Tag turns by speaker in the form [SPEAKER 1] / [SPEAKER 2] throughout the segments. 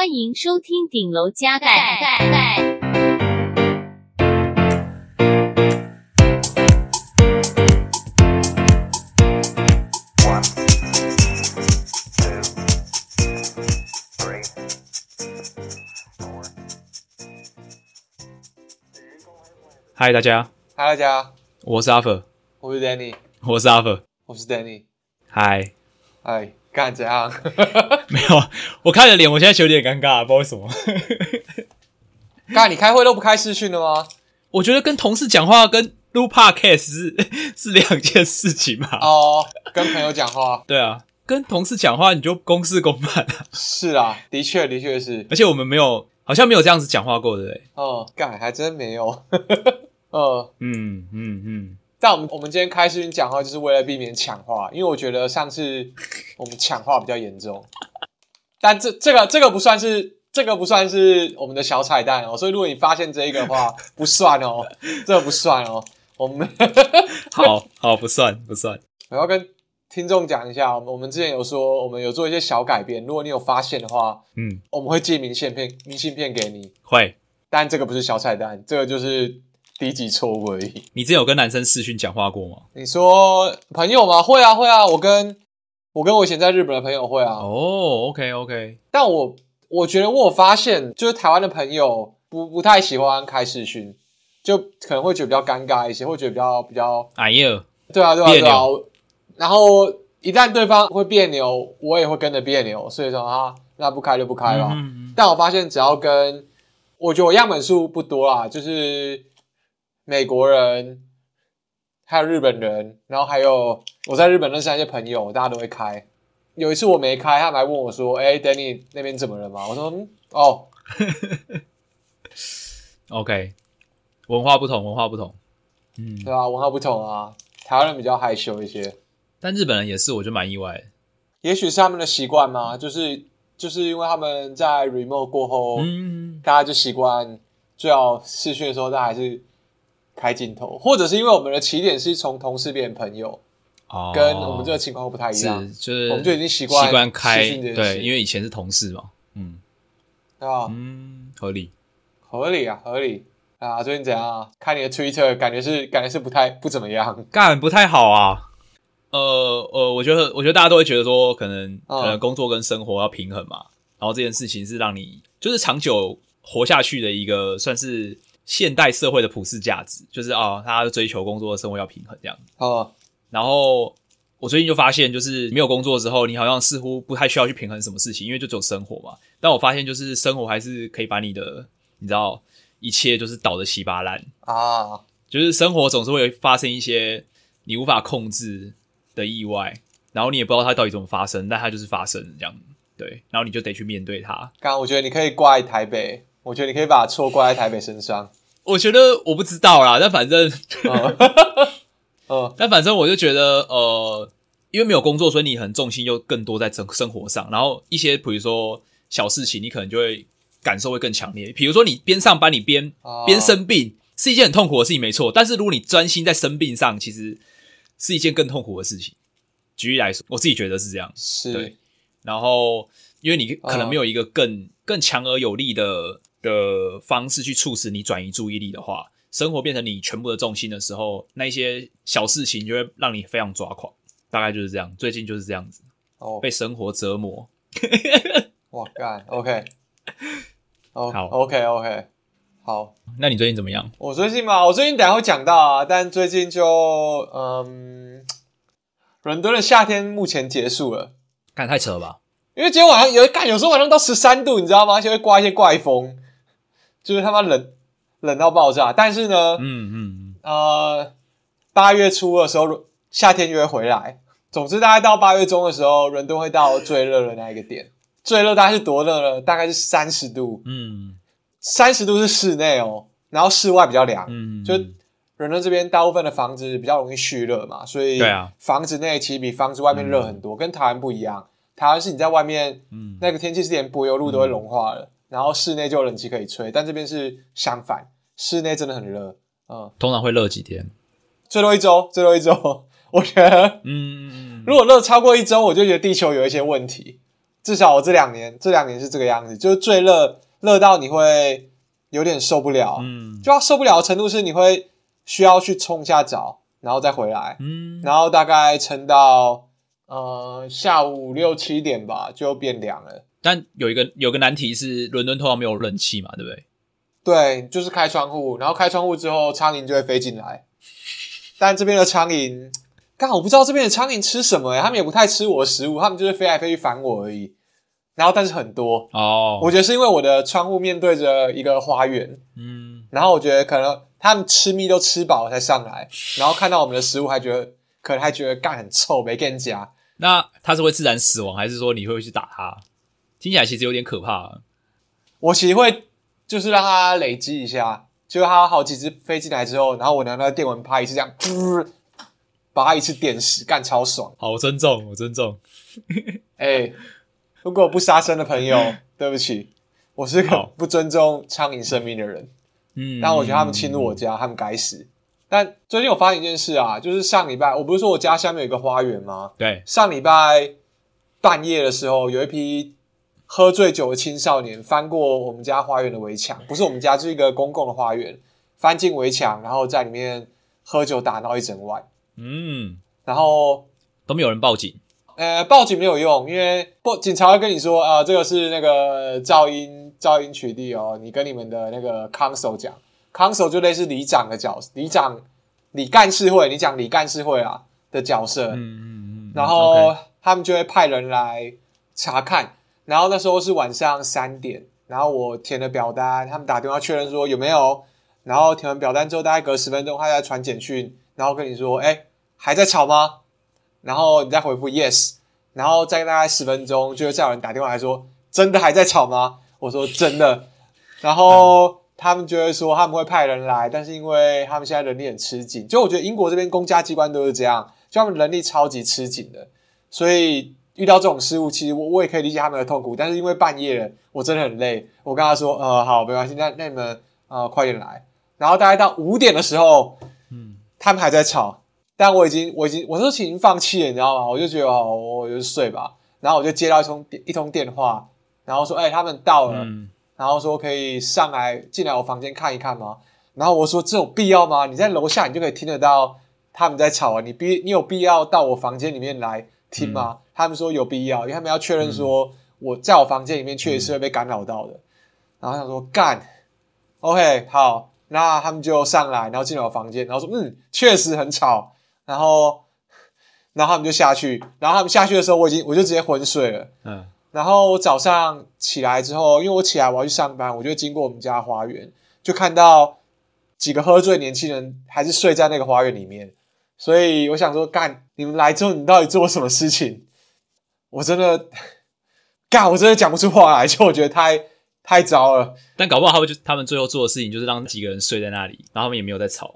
[SPEAKER 1] 欢迎收听顶楼加盖。
[SPEAKER 2] 嗨，大家！
[SPEAKER 3] 嗨，大家！
[SPEAKER 2] 我是阿 r，
[SPEAKER 3] 我是 Danny，
[SPEAKER 2] 我是阿 r，
[SPEAKER 3] 我是 Danny。
[SPEAKER 2] 嗨，
[SPEAKER 3] 嗨，干怎样？
[SPEAKER 2] 没有，我看着脸，我现在有点尴尬，不知道为什么。
[SPEAKER 3] 干，你开会都不开视讯的吗？
[SPEAKER 2] 我觉得跟同事讲话跟录 Podcast 是 是两件事情吧。
[SPEAKER 3] 哦，跟朋友讲话。
[SPEAKER 2] 对啊，跟同事讲话你就公事公办啊。
[SPEAKER 3] 是啊，的确，的确是。
[SPEAKER 2] 而且我们没有，好像没有这样子讲话过，对不对？
[SPEAKER 3] 哦，干，还真没有。呃，
[SPEAKER 2] 嗯嗯嗯，
[SPEAKER 3] 但我们我们今天开视频讲话，就是为了避免抢话，因为我觉得上次我们抢话比较严重。但这这个这个不算是这个不算是我们的小彩蛋哦，所以如果你发现这一个的话，不算哦，这个不算哦。我们
[SPEAKER 2] 好好不算不算。
[SPEAKER 3] 我要跟听众讲一下，我们我们之前有说我们有做一些小改变，如果你有发现的话，
[SPEAKER 2] 嗯，
[SPEAKER 3] 我们会寄明信片明信片给你。
[SPEAKER 2] 会，
[SPEAKER 3] 但这个不是小彩蛋，这个就是。低级错误而已。
[SPEAKER 2] 你之前有跟男生视讯讲话过吗？
[SPEAKER 3] 你说朋友吗？会啊，会啊。我跟我跟我以前在日本的朋友会啊。
[SPEAKER 2] 哦，OK OK。
[SPEAKER 3] 但我我觉得我有发现，就是台湾的朋友不不太喜欢开视讯，就可能会觉得比较尴尬一些，会觉得比较比较
[SPEAKER 2] 哎呀，
[SPEAKER 3] 对啊对啊对啊。然后一旦对方会别扭，我也会跟着别扭，所以说啊，那不开就不开吧。嗯嗯。但我发现只要跟我觉得我样本数不多啦，就是。美国人，还有日本人，然后还有我在日本认识那些朋友，大家都会开。有一次我没开，他们还问我说：“哎，Danny 那边怎么了嘛？”我说：“嗯，哦，
[SPEAKER 2] OK，文化不同，文化不同，嗯，
[SPEAKER 3] 对啊，文化不同啊。台湾人比较害羞一些，
[SPEAKER 2] 但日本人也是，我就蛮意外。
[SPEAKER 3] 也许是他们的习惯嘛，就是就是因为他们在 remote 过后，嗯，大家就习惯最好试训的时候，大家还是。开镜头，或者是因为我们的起点是从同事变成朋友，哦，跟我们这个情况不太一样，
[SPEAKER 2] 是就是
[SPEAKER 3] 我们就已经习惯
[SPEAKER 2] 习惯开对，因为以前是同事嘛，嗯，
[SPEAKER 3] 对啊？
[SPEAKER 2] 嗯，合理，
[SPEAKER 3] 合理啊，合理啊！最近怎样啊？看你的 Twitter，感觉是感觉是不太不怎么样，
[SPEAKER 2] 干不太好啊。呃呃，我觉得我觉得大家都会觉得说，可能、嗯、可能工作跟生活要平衡嘛，然后这件事情是让你就是长久活下去的一个算是。现代社会的普世价值就是啊，大家追求工作的生活要平衡这样。
[SPEAKER 3] 哦，
[SPEAKER 2] 然后我最近就发现，就是没有工作之后，你好像似乎不太需要去平衡什么事情，因为就只有生活嘛。但我发现，就是生活还是可以把你的，你知道，一切就是倒的稀巴烂
[SPEAKER 3] 啊。
[SPEAKER 2] 就是生活总是会发生一些你无法控制的意外，然后你也不知道它到底怎么发生，但它就是发生这样。对，然后你就得去面对它。
[SPEAKER 3] 刚刚我觉得你可以挂在台北，我觉得你可以把错怪在台北身上。
[SPEAKER 2] 我觉得我不知道啦，但反正，
[SPEAKER 3] 哦，
[SPEAKER 2] 但反正我就觉得，呃，因为没有工作，所以你很重心又更多在生生活上，然后一些比如说小事情，你可能就会感受会更强烈。比如说你边上班，你边边生病，是一件很痛苦的事情，没错。但是如果你专心在生病上，其实是一件更痛苦的事情。举例来说，我自己觉得是这样，
[SPEAKER 3] 是
[SPEAKER 2] 对。然后，因为你可能没有一个更更强而有力的。的方式去促使你转移注意力的话，生活变成你全部的重心的时候，那一些小事情就会让你非常抓狂。大概就是这样，最近就是这样子，哦，oh. 被生活折磨。
[SPEAKER 3] 哇干，OK，
[SPEAKER 2] 好
[SPEAKER 3] ，OK，OK，好。
[SPEAKER 2] 那你最近怎么样？
[SPEAKER 3] 我最近嘛，我最近等下会讲到啊，但最近就嗯，伦敦的夏天目前结束了，
[SPEAKER 2] 干太扯了吧？
[SPEAKER 3] 因为今天晚上有干，有时候晚上到十三度，你知道吗？而且会刮一些怪风。就是他妈冷，冷到爆炸。但是呢，
[SPEAKER 2] 嗯嗯
[SPEAKER 3] 呃，八月初的时候，夏天就会回来。总之，大概到八月中的时候，伦敦会到最热的那一个点。最热大概是多热呢？大概是三十度。
[SPEAKER 2] 嗯，
[SPEAKER 3] 三十度是室内哦，然后室外比较凉。
[SPEAKER 2] 嗯，
[SPEAKER 3] 就伦敦这边大部分的房子比较容易蓄热嘛，所以对啊，房子内其实比房子外面热很多，嗯、跟台湾不一样。台湾是你在外面，嗯，那个天气是连柏油路都会融化了。嗯然后室内就有冷气可以吹，但这边是相反，室内真的很热。嗯，
[SPEAKER 2] 通常会热几天？
[SPEAKER 3] 最多一周，最多一周。我觉得，
[SPEAKER 2] 嗯，
[SPEAKER 3] 如果热超过一周，我就觉得地球有一些问题。至少我这两年，这两年是这个样子，就是最热，热到你会有点受不了，嗯，就要受不了的程度是你会需要去冲一下澡，然后再回来，嗯，然后大概撑到呃下午六七点吧，就变凉了。
[SPEAKER 2] 但有一个有个难题是，伦敦通常没有冷气嘛，对不对？
[SPEAKER 3] 对，就是开窗户，然后开窗户之后，苍蝇就会飞进来。但这边的苍蝇，刚好我不知道这边的苍蝇吃什么诶，他们也不太吃我的食物，他们就是飞来飞去烦我而已。然后，但是很多哦，oh. 我觉得是因为我的窗户面对着一个花园，嗯，然后我觉得可能他们吃蜜都吃饱了才上来，然后看到我们的食物还觉得可能还觉得干很臭，没跟人夹。
[SPEAKER 2] 那它是会自然死亡，还是说你会去打它？听起来其实有点可怕。
[SPEAKER 3] 我其实会。就是让它累积一下，就它好几只飞进来之后，然后我拿那个电蚊拍一次这样，噗，把它一次电死，干超爽。
[SPEAKER 2] 好，我尊重，我尊重。
[SPEAKER 3] 哎、欸，如果不杀生的朋友，对不起，我是个不尊重苍蝇生命的人。嗯，但我觉得他们侵入我家，嗯、他们该死。但最近我发现一件事啊，就是上礼拜，我不是说我家下面有一个花园吗？
[SPEAKER 2] 对，
[SPEAKER 3] 上礼拜半夜的时候，有一批。喝醉酒的青少年翻过我们家花园的围墙，不是我们家，就是一个公共的花园，翻进围墙，然后在里面喝酒打闹一整晚。嗯，然后
[SPEAKER 2] 都没有人报警。
[SPEAKER 3] 呃，报警没有用，因为不警察会跟你说，啊、呃，这个是那个噪音噪音取缔哦，你跟你们的那个 council 讲，council 就类似里长的角色，里长里干事会，你讲里干事会啊的角色。嗯嗯嗯。然后 Okay. 他们就会派人来查看。然后那时候是晚上三点，然后我填了表单，他们打电话确认说有没有，然后填完表单之后，大概隔十分钟，他再传简讯，然后跟你说，哎，还在吵吗？然后你再回复 yes，然后再大概十分钟，就会再有人打电话来说，真的还在吵吗？我说真的，然后他们就会说他们会派人来，但是因为他们现在人力很吃紧，就我觉得英国这边公家机关都是这样，就他们人力超级吃紧的，所以。遇到这种失误，其实我我也可以理解他们的痛苦，但是因为半夜了，我真的很累。我跟他说：“呃，好，没关系，那那你们呃快点来。”然后大概到五点的时候，嗯，他们还在吵，但我已经我已经我都已经放弃了，你知道吗？我就觉得哦，我就睡吧。然后我就接到一通一通电话，然后说：“哎，他们到了。嗯”然后说可以上来进来我房间看一看吗？然后我说：“这有必要吗？你在楼下你就可以听得到他们在吵啊，你必你有必要到我房间里面来听吗？”嗯他们说有必要，因为他们要确认说我在我房间里面确实是会被干扰到的。嗯、然后他说干，OK，好，那他们就上来，然后进了我房间，然后说嗯，确实很吵。然后，然后他们就下去，然后他们下去的时候，我已经我就直接昏睡了。嗯。然后我早上起来之后，因为我起来我要去上班，我就经过我们家花园，就看到几个喝醉年轻人还是睡在那个花园里面。所以我想说，干，你们来之后，你到底做了什么事情？我真的，干，我真的讲不出话来，就我觉得太太糟了。
[SPEAKER 2] 但搞不好他们就他们最后做的事情就是让几个人睡在那里，然后他们也没有在吵。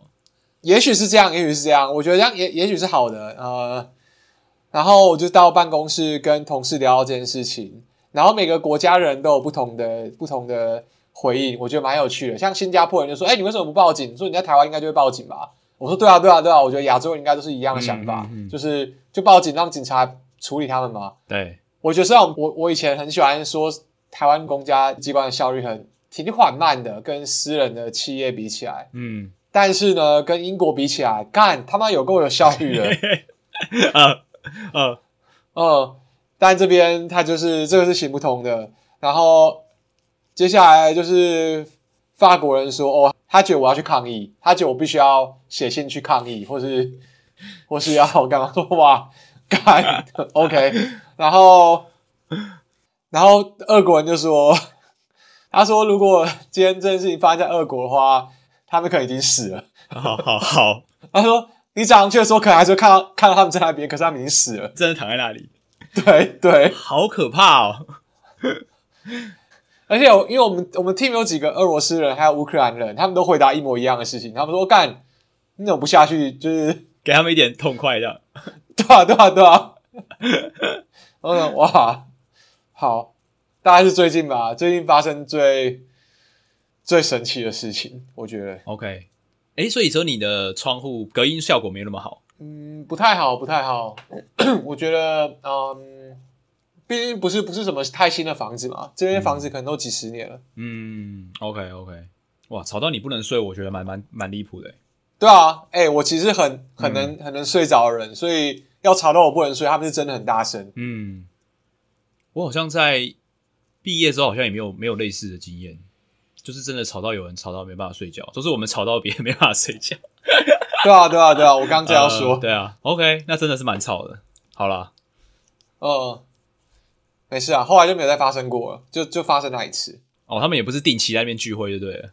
[SPEAKER 3] 也许是这样，也许是这样。我觉得这样也也许是好的。呃，然后我就到办公室跟同事聊到这件事情，然后每个国家人都有不同的不同的回应，我觉得蛮有趣的。像新加坡人就说：“哎，你为什么不报警？说你在台湾应该就会报警吧？”我说：“对啊，对啊，对啊。”我觉得亚洲人应该都是一样的想法，嗯嗯嗯、就是就报警让警察。处理他们吗？
[SPEAKER 2] 对，
[SPEAKER 3] 我觉得虽然我我以前很喜欢说台湾公家机关的效率很挺缓慢的，跟私人的企业比起来，嗯，但是呢，跟英国比起来，干他妈有够有效率的，嗯嗯嗯，但这边他就是这个是行不通的。然后接下来就是法国人说，哦，他觉得我要去抗议，他觉得我必须要写信去抗议，或是或是要干嘛说 哇。干，OK，然后，然后俄国人就说，他说如果今天这件事情发生在俄国的话，他们可能已经死了。
[SPEAKER 2] 好好好，
[SPEAKER 3] 他说你早上去的时候，可能还是看到看到他们在那边，可是他们已经死了，
[SPEAKER 2] 真的躺在那里。
[SPEAKER 3] 对对，
[SPEAKER 2] 好可怕哦！
[SPEAKER 3] 而且有，因为我们我们 team 有几个俄罗斯人，还有乌克兰人，他们都回答一模一样的事情。他们说干，你怎么不下去？就是
[SPEAKER 2] 给他们一点痛快，这样。
[SPEAKER 3] 对啊，对啊，对啊！嗯，哇，好，大概是最近吧，最近发生最最神奇的事情，我觉得。
[SPEAKER 2] OK，诶，所以说你的窗户隔音效果没那么好？
[SPEAKER 3] 嗯，不太好，不太好。我觉得，嗯，毕竟不是不是什么太新的房子嘛，这些房子可能都几十年了。
[SPEAKER 2] 嗯，OK OK，哇，吵到你不能睡，我觉得蛮蛮蛮离谱的。
[SPEAKER 3] 对啊，哎、欸，我其实很很能、嗯、很能睡着的人，所以要吵到我不能睡，他们是真的很大声。
[SPEAKER 2] 嗯，我好像在毕业之后好像也没有没有类似的经验，就是真的吵到有人吵到没办法睡觉，都是我们吵到别人没办法睡觉。
[SPEAKER 3] 对啊，对啊，对啊，我刚刚这样说、呃。
[SPEAKER 2] 对啊，OK，那真的是蛮吵的。好啦，
[SPEAKER 3] 嗯，没事啊，后来就没有再发生过了，就就发生那一次。
[SPEAKER 2] 哦，他们也不是定期在那边聚会，对不对？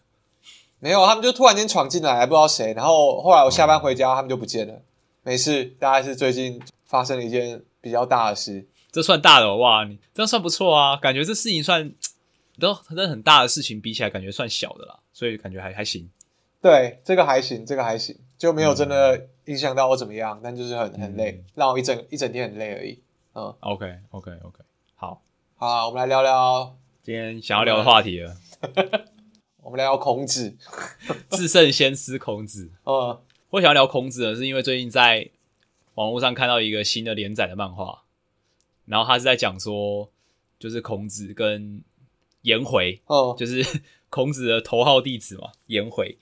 [SPEAKER 3] 没有，他们就突然间闯进来，还不知道谁。然后后来我下班回家，他们就不见了。没事，大概是最近发生了一件比较大的事。
[SPEAKER 2] 这算大的哦，哇，你这样算不错啊。感觉这事情算都真的很大的事情，比起来感觉算小的啦，所以感觉还还行。
[SPEAKER 3] 对，这个还行，这个还行，就没有真的影响到我怎么样，嗯、但就是很很累，嗯、让我一整一整天很累而已。嗯
[SPEAKER 2] ，OK OK OK，好，
[SPEAKER 3] 好，我们来聊聊
[SPEAKER 2] 今天想要聊的话题了。
[SPEAKER 3] 我们聊聊孔子，
[SPEAKER 2] 至圣先师孔子。
[SPEAKER 3] 嗯，
[SPEAKER 2] 我想要聊孔子呢，是因为最近在网络上看到一个新的连载的漫画，然后他是在讲说，就是孔子跟颜回，
[SPEAKER 3] 哦，
[SPEAKER 2] 就是 孔子的头号弟子嘛，颜回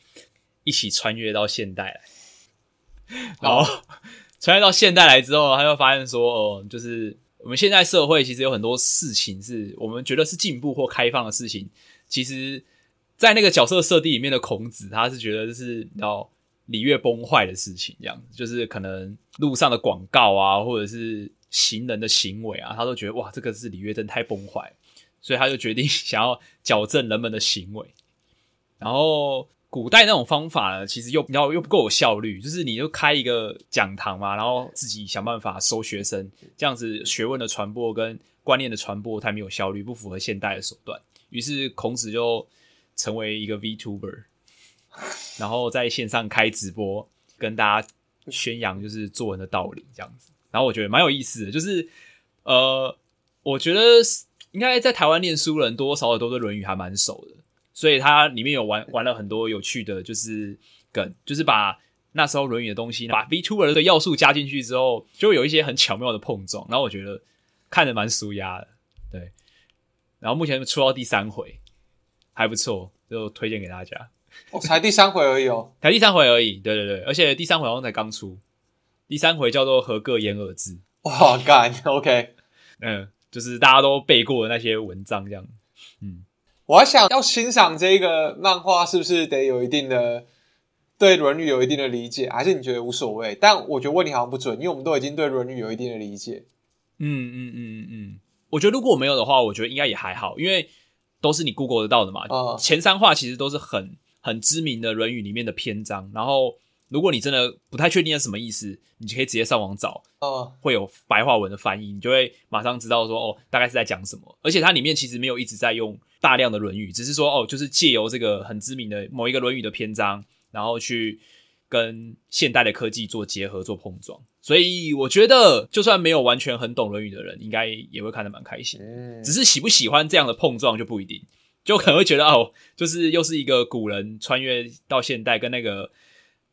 [SPEAKER 2] 一起穿越到现代来，然后穿越到现代来之后，他就发现说，哦，就是我们现在社会其实有很多事情是我们觉得是进步或开放的事情，其实。在那个角色设定里面的孔子，他是觉得就是要礼乐崩坏的事情，这样子就是可能路上的广告啊，或者是行人的行为啊，他都觉得哇，这个是礼乐真太崩坏，所以他就决定想要矫正人们的行为。然后古代那种方法呢，其实又要又不够有效率，就是你就开一个讲堂嘛，然后自己想办法收学生，这样子学问的传播跟观念的传播太没有效率，不符合现代的手段。于是孔子就。成为一个 VTuber，然后在线上开直播，跟大家宣扬就是做人的道理这样子。然后我觉得蛮有意思的，就是呃，我觉得应该在台湾念书人多多少少都对《论语》还蛮熟的，所以它里面有玩玩了很多有趣的，就是梗，就是把那时候《论语》的东西，把 VTuber 的要素加进去之后，就有一些很巧妙的碰撞。然后我觉得看得蛮舒压的，对。然后目前出到第三回。还不错，就推荐给大家。
[SPEAKER 3] 哦，才第三回而已哦，
[SPEAKER 2] 才第三回而已。对对对，而且第三回好像才刚出。第三回叫做“和各言而知”。
[SPEAKER 3] 哇，干，OK，
[SPEAKER 2] 嗯，就是大家都背过的那些文章这样。嗯，
[SPEAKER 3] 我还想要欣赏这个漫画，是不是得有一定的对《论语》有一定的理解？还是你觉得无所谓？但我觉得问题好像不准，因为我们都已经对《论语》有一定的理解。
[SPEAKER 2] 嗯嗯嗯嗯嗯，我觉得如果我没有的话，我觉得应该也还好，因为。都是你 Google 得到的嘛？
[SPEAKER 3] 哦，
[SPEAKER 2] 前三话其实都是很很知名的《论语》里面的篇章。然后，如果你真的不太确定是什么意思，你就可以直接上网找，
[SPEAKER 3] 哦，
[SPEAKER 2] 会有白话文的翻译，你就会马上知道说哦，大概是在讲什么。而且它里面其实没有一直在用大量的《论语》，只是说哦，就是借由这个很知名的某一个《论语》的篇章，然后去跟现代的科技做结合、做碰撞。所以我觉得，就算没有完全很懂《论语》的人，应该也会看得蛮开心。
[SPEAKER 3] 嗯，
[SPEAKER 2] 只是喜不喜欢这样的碰撞就不一定，就可能会觉得哦，就是又是一个古人穿越到现代，跟那个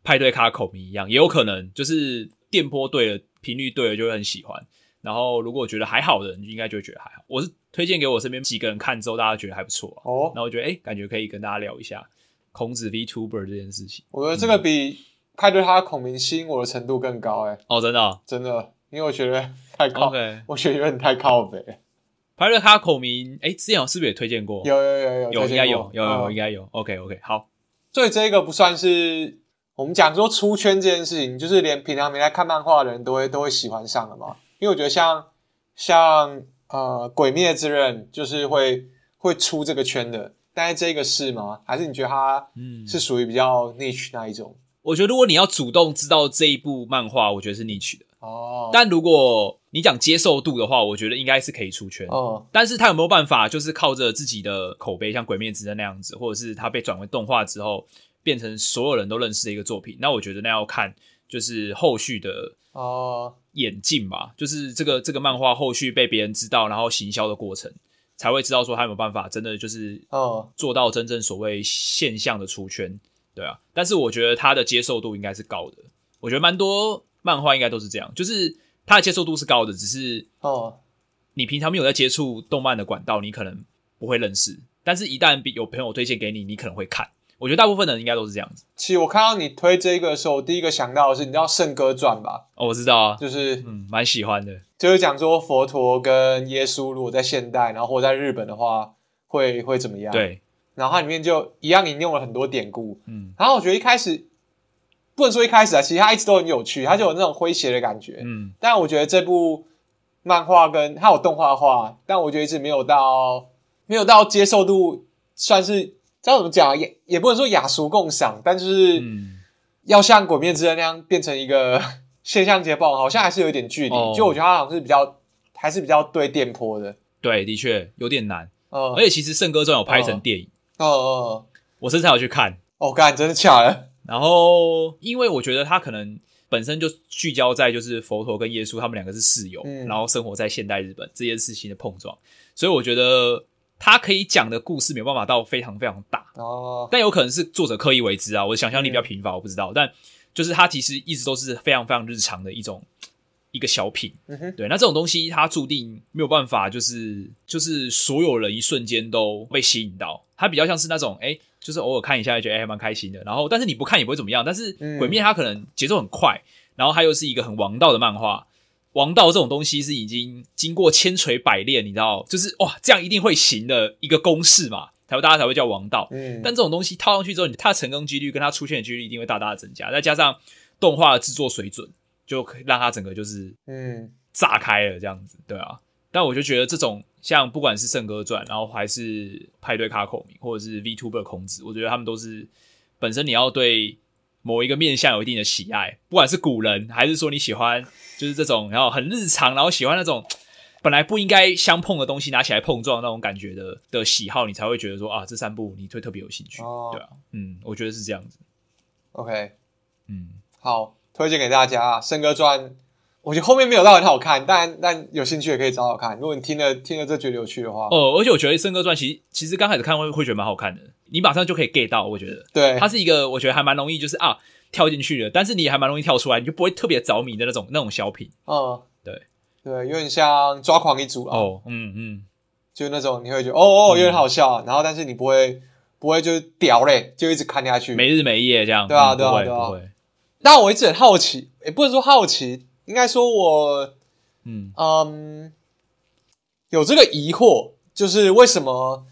[SPEAKER 2] 派对卡口迷一样，也有可能就是电波对了，频率对了，就会很喜欢。然后如果我觉得还好的人，应该就会觉得还好。我是推荐给我身边几个人看之后，大家觉得还不错啊。
[SPEAKER 3] 哦，
[SPEAKER 2] 那我觉得诶，感觉可以跟大家聊一下孔子 VTuber 这件事情。
[SPEAKER 3] 我觉得这个比。嗯派对他的孔明吸引我的程度更高，哎，
[SPEAKER 2] 哦，真的、哦，
[SPEAKER 3] 真的，因为我觉得太靠
[SPEAKER 2] ，Okay.
[SPEAKER 3] 我觉得有点太靠北。
[SPEAKER 2] 派对他孔明，哎，之前我是不是也推荐过？
[SPEAKER 3] 有有有有，
[SPEAKER 2] 有应该有，有有应该有。OK OK，好。
[SPEAKER 3] 所以这个不算是我们讲说出圈这件事情，就是连平常没来看漫画的人都会都会喜欢上了嘛。因为我觉得像像呃《鬼灭之刃》就是会会出这个圈的，但是这个是吗？还是你觉得它嗯是属于比较 niche 那一种？
[SPEAKER 2] 我觉得如果你要主动知道这一部漫画，我觉得是 niche 的
[SPEAKER 3] 哦。
[SPEAKER 2] 但如果你讲接受度的话，我觉得应该是可以出圈
[SPEAKER 3] 哦。
[SPEAKER 2] 但是他有没有办法，就是靠着自己的口碑，像《鬼灭之刃》那样子，或者是他被转为动画之后，变成所有人都认识的一个作品？那我觉得那要看就是后续的
[SPEAKER 3] 哦
[SPEAKER 2] 演进吧，就是这个这个漫画后续被别人知道，然后行销的过程，才会知道说他有没有办法真的就是
[SPEAKER 3] 哦
[SPEAKER 2] 做到真正所谓现象的出圈。对啊，但是我觉得他的接受度应该是高的。我觉得蛮多漫画应该都是这样，就是他的接受度是高的，只是
[SPEAKER 3] 哦，
[SPEAKER 2] 你平常没有在接触动漫的管道，你可能不会认识。但是，一旦有朋友推荐给你，你可能会看。我觉得大部分的人应该都是这样子。
[SPEAKER 3] 其实我看到你推这个的时候，我第一个想到的是，你知道《圣歌传》吧？
[SPEAKER 2] 哦，我知道啊，
[SPEAKER 3] 就是
[SPEAKER 2] 嗯，蛮喜欢的。
[SPEAKER 3] 就是讲说佛陀跟耶稣如果在现代，然后或在日本的话，会会怎么样？
[SPEAKER 2] 对。
[SPEAKER 3] 然后它里面就一样引用了很多典故。
[SPEAKER 2] 嗯。
[SPEAKER 3] 然后我觉得一开始不能说一开始啊，其实它一直都很有趣，它就有那种诙谐的感觉。
[SPEAKER 2] 嗯。
[SPEAKER 3] 但我觉得这部漫画跟它有动画化，但我觉得一直没有到没有到接受度。算是知道怎么讲也也不能说雅俗共赏，但就是要像《鬼灭之刃》那样变成一个现象级爆，好像还是有一点距离。哦、就我觉得它好像是比较还是比较对电波的。
[SPEAKER 2] 对，的确有点难。
[SPEAKER 3] 嗯，
[SPEAKER 2] 而且其实《圣歌传》有拍成电影。
[SPEAKER 3] 哦哦，
[SPEAKER 2] 我甚至有去看。
[SPEAKER 3] 哦，干，真的假的？
[SPEAKER 2] 然后，因为我觉得他可能本身就聚焦在就是佛陀跟耶稣他们两个是室友，嗯、然后生活在现代日本这件事情的碰撞，所以我觉得。他可以讲的故事没有办法到非常非常大
[SPEAKER 3] 哦，
[SPEAKER 2] 但有可能是作者刻意为之啊。我的想象力比较贫乏，我不知道。但就是它其实一直都是非常非常日常的一种一个小品。
[SPEAKER 3] 嗯，
[SPEAKER 2] 对，那这种东西它注定没有办法，就是就是所有人一瞬间都被吸引到。它比较像是那种哎、欸，就是偶尔看一下，觉得哎还蛮开心的。然后，但是你不看也不会怎么样。但是鬼灭它可能节奏很快，然后它又是一个很王道的漫画。王道这种东西是已经经过千锤百炼，你知道，就是哇，这样一定会行的一个公式嘛，才会大家才会叫王道。
[SPEAKER 3] 嗯，
[SPEAKER 2] 但这种东西套上去之后，它的成功几率跟它出现的几率一定会大大的增加，再加上动画的制作水准，就可以让它整个就是嗯炸开了这样子，对啊。但我就觉得这种像不管是《圣歌传》，然后还是派对卡孔明，或者是 VTuber 孔子，我觉得他们都是本身你要对。某一个面相有一定的喜爱，不管是古人还是说你喜欢，就是这种然后很日常，然后喜欢那种本来不应该相碰的东西拿起来碰撞那种感觉的的喜好，你才会觉得说啊，这三部你会特别有兴趣，哦、对啊，嗯，我觉得是这样子。
[SPEAKER 3] OK，
[SPEAKER 2] 嗯，
[SPEAKER 3] 好，推荐给大家《圣歌传》，我觉得后面没有到很好看，但但有兴趣也可以找找看。如果你听了听了这觉得有趣的话，
[SPEAKER 2] 哦，而且我觉得《圣歌传》其实其实刚开始看会会觉得蛮好看的。你马上就可以 get 到，我觉得，
[SPEAKER 3] 对，
[SPEAKER 2] 它是一个我觉得还蛮容易，就是啊跳进去的，但是你还蛮容易跳出来，你就不会特别着迷的那种那种小品。
[SPEAKER 3] 嗯，
[SPEAKER 2] 对，
[SPEAKER 3] 对，有点像抓狂一族啊。
[SPEAKER 2] 哦，嗯嗯，
[SPEAKER 3] 就那种你会觉得哦哦有点好笑，然后但是你不会不会就屌嘞，就一直看下去，
[SPEAKER 2] 没日没夜这样。
[SPEAKER 3] 对啊对啊对啊。但我一直很好奇，也不能说好奇，应该说我嗯嗯有这个疑惑，就是为什么？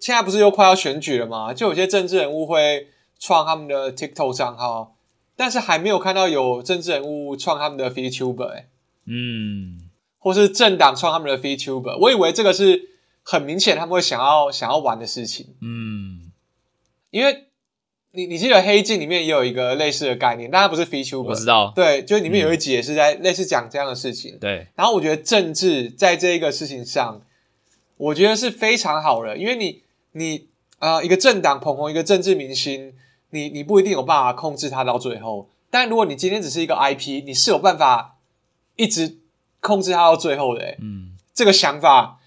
[SPEAKER 3] 现在不是又快要选举了吗？就有些政治人物会创他们的 TikTok 账号，但是还没有看到有政治人物创他们的 VTuber，欸，
[SPEAKER 2] 嗯，
[SPEAKER 3] 或是政党创他们的 VTuber。我以为这个是很明显他们会想要想要玩的事情，
[SPEAKER 2] 嗯，
[SPEAKER 3] 因为你你记得《黑镜》里面也有一个类似的概念，但它不是 VTuber，
[SPEAKER 2] 我知道，
[SPEAKER 3] 对，就是里面有一集也是在类似讲这样的事情，
[SPEAKER 2] 嗯，对。
[SPEAKER 3] 然后我觉得政治在这一个事情上，我觉得是非常好的，因为你。你呃，一个政党捧红一个政治明星，你你不一定有办法控制他到最后。但如果你今天只是一个 IP，你是有办法一直控制他到最后的。欸。
[SPEAKER 2] 嗯，
[SPEAKER 3] 这个想法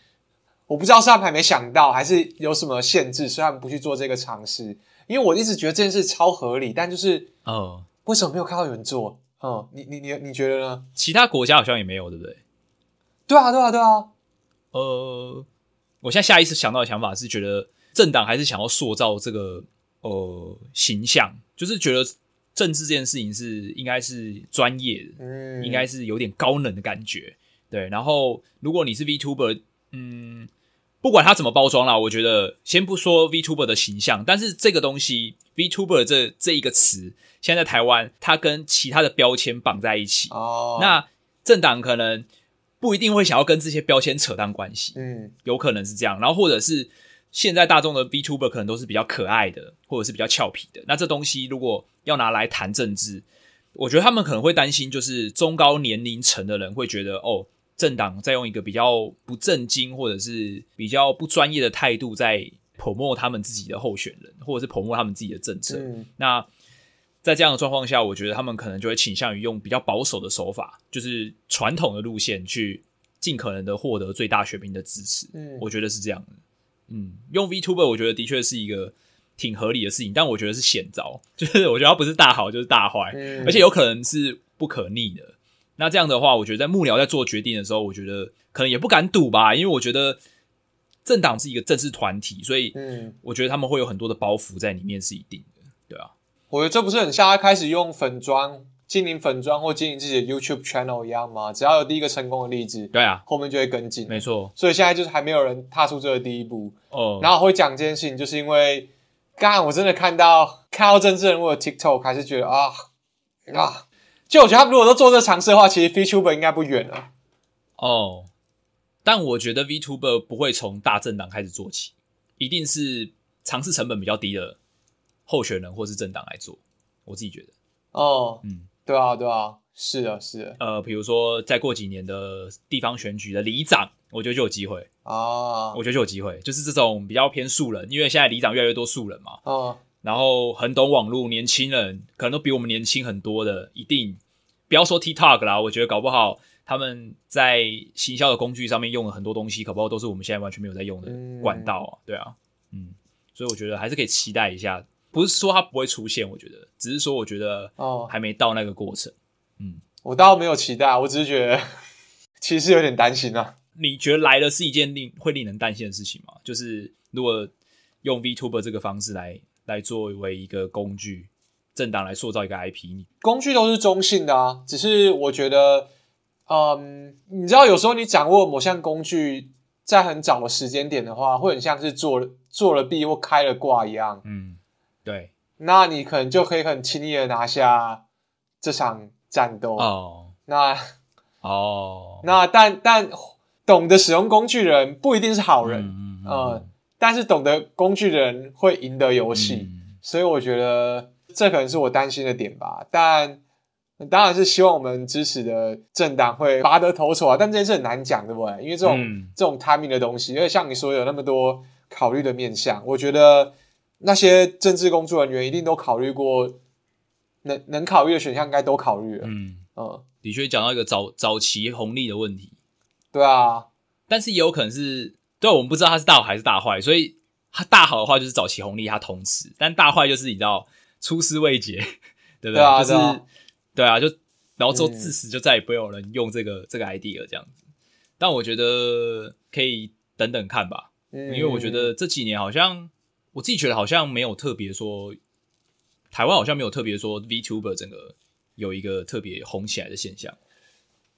[SPEAKER 3] 我不知道是他们还没想到，还是有什么限制，所以他们不去做这个尝试。因为我一直觉得这件事超合理，但就是
[SPEAKER 2] 哦，
[SPEAKER 3] 为什么没有看到有人做？哦，你你你你觉得呢？
[SPEAKER 2] 其他国家好像也没有，对不对？
[SPEAKER 3] 对啊，对啊，对啊。
[SPEAKER 2] 呃，我现在下意识想到的想法是觉得。政党还是想要塑造这个呃形象，就是觉得政治这件事情是应该是专业的，
[SPEAKER 3] 嗯，
[SPEAKER 2] 应该是有点高冷的感觉，对。然后如果你是 VTuber，嗯，不管他怎么包装啦，我觉得先不说 VTuber 的形象，但是这个东西 VTuber 这这一个词，现在在台湾它跟其他的标签绑在一起，
[SPEAKER 3] 哦，
[SPEAKER 2] 那政党可能不一定会想要跟这些标签扯上关系，
[SPEAKER 3] 嗯，
[SPEAKER 2] 有可能是这样，然后或者是。现在大众的 VTuber 可能都是比较可爱的，或者是比较俏皮的。那这东西如果要拿来谈政治，我觉得他们可能会担心，就是中高年龄层的人会觉得，哦，政党在用一个比较不正经或者是比较不专业的态度在 promote 他们自己的候选人，或者是 promote 他们自己的政策。
[SPEAKER 3] 嗯。
[SPEAKER 2] 那在这样的状况下，我觉得他们可能就会倾向于用比较保守的手法，就是传统的路线去尽可能的获得最大选民的支持。
[SPEAKER 3] 嗯，
[SPEAKER 2] 我觉得是这样的。嗯，用 VTuber 我觉得的确是一个挺合理的事情，但我觉得是险招，就是我觉得它不是大好就是大坏，
[SPEAKER 3] 嗯，
[SPEAKER 2] 而且有可能是不可逆的。那这样的话，我觉得在幕僚在做决定的时候，我觉得可能也不敢赌吧，因为我觉得政党是一个政治团体，所以嗯，我觉得他们会有很多的包袱在里面是一定的，对啊。
[SPEAKER 3] 我觉得这不是很像他开始用粉专经营粉专或经营自己的 YouTube channel 一样吗？只要有第一个成功的例子，
[SPEAKER 2] 对啊，
[SPEAKER 3] 后面就会跟进，
[SPEAKER 2] 没错。
[SPEAKER 3] 所以现在就是还没有人踏出这个第一步
[SPEAKER 2] 哦。
[SPEAKER 3] 然后我会讲这件事情，就是因为刚刚我真的看到看到政治人物的 TikTok，还是觉得啊啊，就我觉得他们如果都做这尝试的话，其实 VTuber 应该不远了。
[SPEAKER 2] 哦，但我觉得 VTuber 不会从大政党开始做起，一定是尝试成本比较低的候选人或是政党来做。我自己觉得，
[SPEAKER 3] 哦，嗯。对啊，对啊，是的，是的。
[SPEAKER 2] 呃，比如说再过几年的地方选举的里长，我觉得就有机会
[SPEAKER 3] 啊。
[SPEAKER 2] 我觉得就有机会，就是这种比较偏素人，因为现在里长越来越多素人嘛。
[SPEAKER 3] 哦。
[SPEAKER 2] 然后很懂网络，年轻人可能都比我们年轻很多的，一定不要说 TikTok 啦，我觉得搞不好他们在行销的工具上面用了很多东西，搞不好都是我们现在完全没有在用的管道啊。对啊，嗯，所以我觉得还是可以期待一下。不是说它不会出现，我觉得，只是说我觉得哦，还没到那个过程。哦、嗯，
[SPEAKER 3] 我倒没有期待，我只是觉得其实有点担心啊。
[SPEAKER 2] 你觉得来的是一件令会令人担心的事情吗？就是如果用 VTuber 这个方式来来作为一个工具，政党来塑造一个 IP，你
[SPEAKER 3] 工具都是中性的啊。只是我觉得，嗯，你知道，有时候你掌握某项工具在很早的时间点的话，会很像是做了做了弊或开了挂一样。
[SPEAKER 2] 嗯。对，
[SPEAKER 3] 那你可能就可以很轻易的拿下这场战斗
[SPEAKER 2] 哦。
[SPEAKER 3] 那
[SPEAKER 2] 哦，
[SPEAKER 3] 那但但懂得使用工具人不一定是好人，
[SPEAKER 2] 嗯，嗯，
[SPEAKER 3] 呃，但是懂得工具人会赢得游戏，
[SPEAKER 2] 嗯，
[SPEAKER 3] 所以我觉得这可能是我担心的点吧。但当然是希望我们支持的政党会拔得头筹啊。但这件事很难讲，对不对？因为这种、嗯、这种 timing 的东西，因为像你说有那么多考虑的面向，我觉得。那些政治工作人员一定都考虑过，能能考虑的选项应该都考虑了。
[SPEAKER 2] 嗯
[SPEAKER 3] 嗯，
[SPEAKER 2] 的确讲到一个早早期红利的问题。
[SPEAKER 3] 对啊，
[SPEAKER 2] 但是也有可能是，对，我们不知道他是大好还是大坏，所以他大好的话就是早期红利他通吃，但大坏就是你知道出师未捷，对不对？
[SPEAKER 3] 对啊，
[SPEAKER 2] 就是
[SPEAKER 3] 对啊，
[SPEAKER 2] 对啊，就然后之后自此就再也不有人用这个、嗯、这个 idea 这样子。但我觉得可以等等看吧，
[SPEAKER 3] 嗯，
[SPEAKER 2] 因为我觉得这几年好像。我自己觉得好像没有特别说，台湾好像没有特别说 VTuber 整个有一个特别红起来的现象，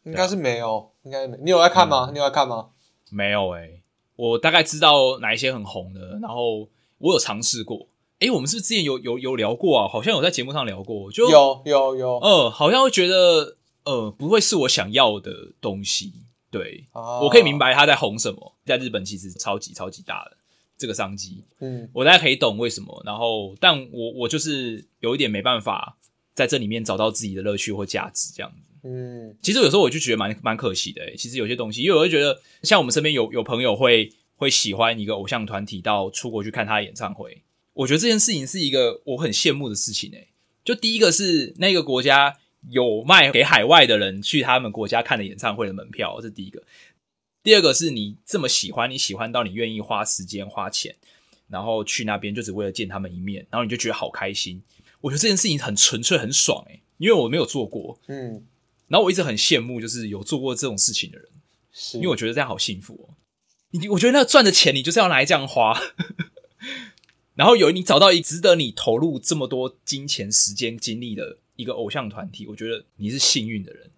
[SPEAKER 3] 应该是没有，应该没。你有在看吗？嗯、你有在看吗？
[SPEAKER 2] 没有诶、欸，我大概知道哪一些很红的，然后我有尝试过。诶、欸，我们是不是之前有有有聊过啊？好像有在节目上聊过，就
[SPEAKER 3] 有有有，
[SPEAKER 2] 呃，好像会觉得呃不会是我想要的东西。对，
[SPEAKER 3] 哦、
[SPEAKER 2] 我可以明白他在红什么，在日本其实超级超级大的。这个商机，
[SPEAKER 3] 嗯，
[SPEAKER 2] 我大家可以懂为什么，然后，但我我就是有一点没办法在这里面找到自己的乐趣或价值，这样子，
[SPEAKER 3] 嗯，
[SPEAKER 2] 其实有时候我就觉得蛮蛮可惜的，其实有些东西，因为我会觉得，像我们身边有有朋友会会喜欢一个偶像团体到出国去看他的演唱会，我觉得这件事情是一个我很羡慕的事情，诶，就第一个是那个国家有卖给海外的人去他们国家看的演唱会的门票，这是第一个。第二个是你这么喜欢，你喜欢到你愿意花时间花钱，然后去那边就只为了见他们一面，然后你就觉得好开心。我觉得这件事情很纯粹、很爽诶，因为我没有做过，
[SPEAKER 3] 嗯，
[SPEAKER 2] 然后我一直很羡慕，就是有做过这种事情的人，
[SPEAKER 3] 是
[SPEAKER 2] 因为我觉得这样好幸福哦。你我觉得那赚的钱，你就是要拿来这样花，然后有你找到一值得你投入这么多金钱、时间、精力的一个偶像团体，我觉得你是幸运的人。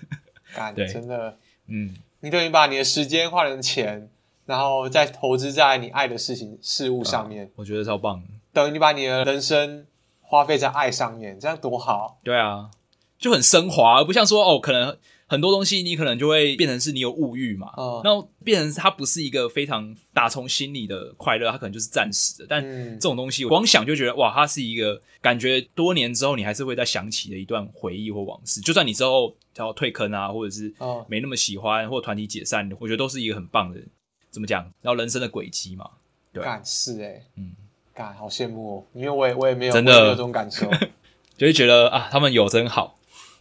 [SPEAKER 3] 对，真的，
[SPEAKER 2] 嗯。
[SPEAKER 3] 你等于把你的时间换成钱，然后再投资在你爱的事情事物上面，
[SPEAKER 2] 啊，我觉得超棒。
[SPEAKER 3] 等于你把你的人生花费在爱上面，这样多好。
[SPEAKER 2] 对啊，就很升华，而不像说哦，可能很多东西你可能就会变成是你有物欲嘛，
[SPEAKER 3] 哦，
[SPEAKER 2] 然后变成它不是一个非常打从心里的快乐，它可能就是暂时的。但这种东西，我光想就觉得哇，它是一个感觉多年之后你还是会再想起的一段回忆或往事，就算你之后。要退坑啊，或者是没那么喜欢，哦、或团体解散，我觉得都是一个很棒的，怎么讲？然后人生的轨迹嘛，对，
[SPEAKER 3] 干是诶、欸、
[SPEAKER 2] 嗯，
[SPEAKER 3] 感好羡慕哦，因为我也我也没有
[SPEAKER 2] 真的
[SPEAKER 3] 有 这种感受，
[SPEAKER 2] 就会觉得啊，他们有真好。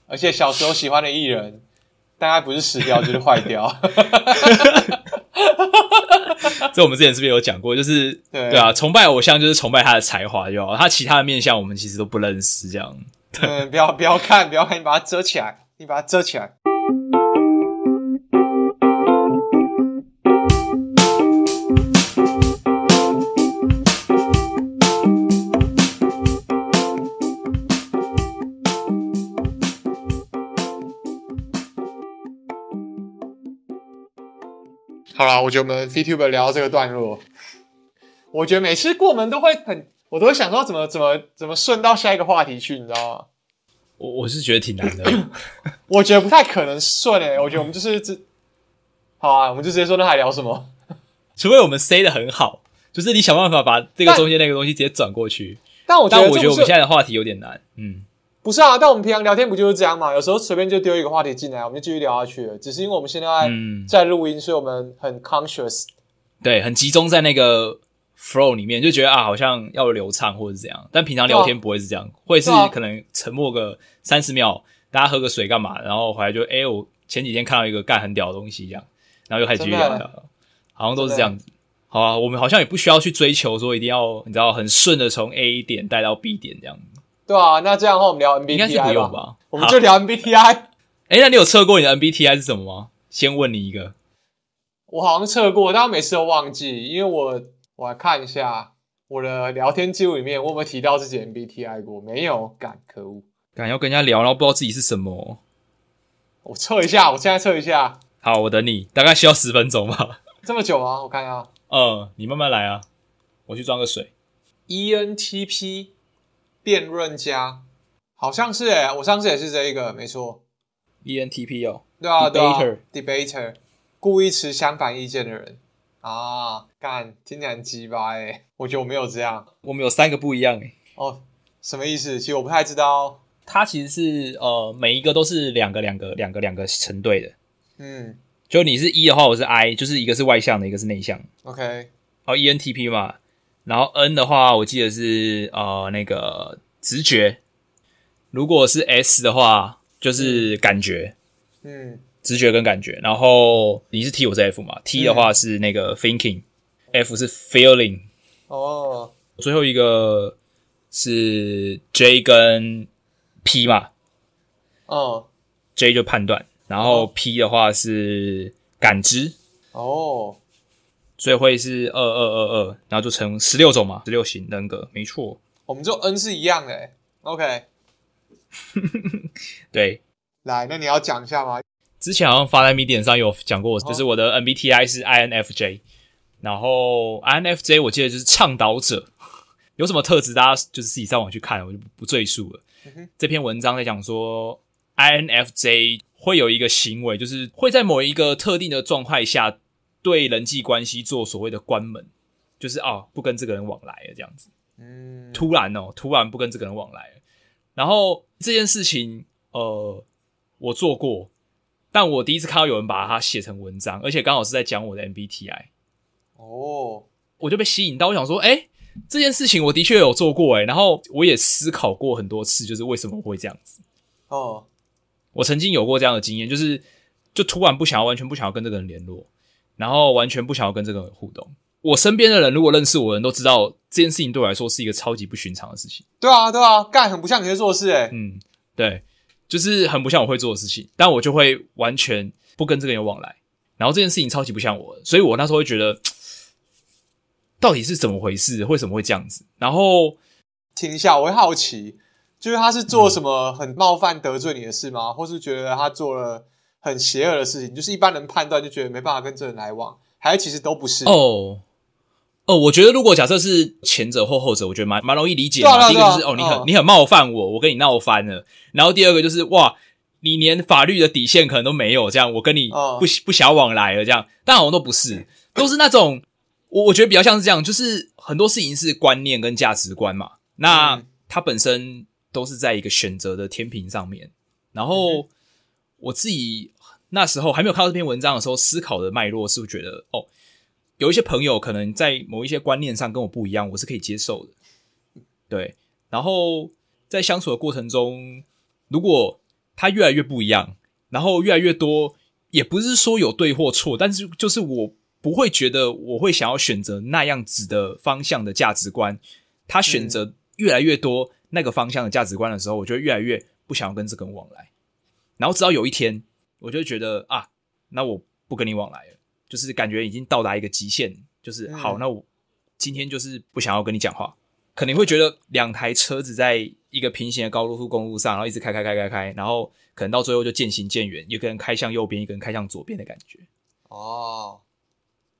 [SPEAKER 3] 而且小时候喜欢的艺人，大概不是失掉就是坏掉。
[SPEAKER 2] 这我们之前是不是有讲过？就是对，对啊，崇拜偶像就是崇拜他的才华就好，他其他的面相我们其实都不认识，这样。
[SPEAKER 3] 嗯，不要不要看，不要看，你把它遮起来。你把它遮起来。好啦，我觉得我们 VTuber 聊到这个段落，我觉得每次过门都会很，我都会想说怎么怎么怎么顺到下一个话题去，你知道吗？
[SPEAKER 2] 我我是觉得挺难的，
[SPEAKER 3] 我觉得不太可能顺诶、欸。我觉得我们就是这，好啊，我们就直接说那还聊什么？
[SPEAKER 2] 除非我们塞的很好，就是你想办法把这个中间那个东西直接转过去。
[SPEAKER 3] 但我
[SPEAKER 2] 但我觉得我们现在的话题有点难，嗯，
[SPEAKER 3] 不是啊。但我们平常聊天不就是这样嘛？有时候随便就丢一个话题进来，我们就继续聊下去了。只是因为我们现在在录音，嗯、所以我们很 conscious，
[SPEAKER 2] 对，很集中在那个。flow 里面就觉得啊，好像要流畅或者是这样，但平常聊天不会是这样，会是可能沉默个三十秒，大家喝个水干嘛，然后回来就哎、欸，我前几天看到一个干很屌的东西，这样，然后又开始继续聊聊，好像都是这样子。好啊，我们好像也不需要去追求说一定要你知道很顺的从 A 点带到 B 点这样。
[SPEAKER 3] 对啊，那这样的话我们聊 MBTI
[SPEAKER 2] 应该是不用吧？
[SPEAKER 3] 我们就聊 MBTI。
[SPEAKER 2] 哎、欸，那你有测过你的 MBTI 是什么吗？先问你一个，
[SPEAKER 3] 我好像测过，但我每次都忘记，因为我我来看一下。我的聊天记录里面，我有没有提到自己 MBTI 过？没有，敢，可恶，
[SPEAKER 2] 敢要跟人家聊，然后不知道自己是什么。
[SPEAKER 3] 我测一下，我现在测一下。
[SPEAKER 2] 好，我等你，大概需要十分钟吧。
[SPEAKER 3] 这么久吗？我看一下。
[SPEAKER 2] 嗯，你慢慢来啊，我去装个水。
[SPEAKER 3] ENTP 辩论家，好像是诶，我上次也是这一个，没错。
[SPEAKER 2] ENTP 哦，
[SPEAKER 3] 对啊，对啊，Debater，故意持相反意见的人。啊，干，听起来很鸡巴诶，我觉得我没有这样，
[SPEAKER 2] 我们有三个不一样诶。
[SPEAKER 3] 哦，什么意思？其实我不太知道。
[SPEAKER 2] 它其实是呃，每一个都是两个两个两个两个成对的。
[SPEAKER 3] 嗯，
[SPEAKER 2] 就你是 E 的话，我是 I，就是一个是外向的，一个是内向。
[SPEAKER 3] OK，
[SPEAKER 2] 哦，ENTP 嘛，然后 N 的话，我记得是呃那个直觉。如果是 S 的话，就是感觉。
[SPEAKER 3] 嗯。
[SPEAKER 2] 直觉跟感觉，然后你是 T，我是 F 嘛？T 的话是那个 thinking，F、嗯、是 feeling。
[SPEAKER 3] 哦，
[SPEAKER 2] 最后一个是 J 跟 P 嘛？
[SPEAKER 3] 哦
[SPEAKER 2] ，J 就判断，然后 P 的话是感知。
[SPEAKER 3] 哦，
[SPEAKER 2] 所以会是二二二二，然后就成十六种嘛，十六型人格，没错。
[SPEAKER 3] 我们就 N 是一样的，OK。
[SPEAKER 2] 对，
[SPEAKER 3] 来，那你要讲一下吗？
[SPEAKER 2] 之前好像发在 Medium 上有讲过，就是我的 MBTI 是 INFJ，然后 INFJ 我记得就是倡导者，有什么特质大家就是自己上网去看，我就不赘述了。
[SPEAKER 3] 嗯、
[SPEAKER 2] 这篇文章在讲说 INFJ 会有一个行为，就是会在某一个特定的状态下对人际关系做所谓的关门，就是啊、哦、不跟这个人往来了这样子。
[SPEAKER 3] 嗯，
[SPEAKER 2] 突然哦，突然不跟这个人往来了，然后这件事情呃我做过。但我第一次看到有人把它写成文章，而且刚好是在讲我的 MBTI，
[SPEAKER 3] 哦，
[SPEAKER 2] 我就被吸引到，我想说，诶，这件事情我的确有做过，诶，然后我也思考过很多次，就是为什么会这样子。
[SPEAKER 3] 哦，我
[SPEAKER 2] 曾经有过这样的经验，就是就突然不想要，完全不想要跟这个人联络，然后完全不想要跟这个人互动。我身边的人如果认识我的人都知道，这件事情对我来说是一个超级不寻常的事情。
[SPEAKER 3] 对啊，对啊，干很不像你会做事，诶，
[SPEAKER 2] 嗯，对。就是很不像我会做的事情，但我就会完全不跟这个人有往来。然后这件事情超级不像我，所以我那时候会觉得，到底是怎么回事？为什么会这样子？然后
[SPEAKER 3] 听一下，我会好奇，就是他是做什么很冒犯得罪你的事吗？或是觉得他做了很邪恶的事情？就是一般人判断就觉得没办法跟这人来往，还是其实都不是？
[SPEAKER 2] 哦。哦，我觉得如果假设是前者或后者，我觉得蛮蛮容易理解的。第一个就是哦，你很你很冒犯我，我跟你闹翻了。然后第二个就是哇，你连法律的底线可能都没有，这样我跟你不不想往来了，这样。但好像都不是，都是那种我我觉得比较像是这样，就是很多事情是观念跟价值观嘛。那它本身都是在一个选择的天平上面。然后我自己那时候还没有看到这篇文章的时候，思考的脉络是不是觉得哦。有一些朋友可能在某一些观念上跟我不一样，我是可以接受的，对。然后在相处的过程中，如果他越来越不一样，然后越来越多，也不是说有对或错，但是就是我不会觉得我会想要选择那样子的方向的价值观。他选择越来越多那个方向的价值观的时候，我就越来越不想要跟这个人往来。然后直到有一天，我就觉得啊，那我不跟你往来了。就是感觉已经到达一个极限，就是好，那我今天就是不想要跟你讲话。可能会觉得两台车子在一个平行的高速公路上，然后一直开开开开开，然后可能到最后就渐行渐远，一个人开向右边，一个人开向左边的感觉。
[SPEAKER 3] 哦，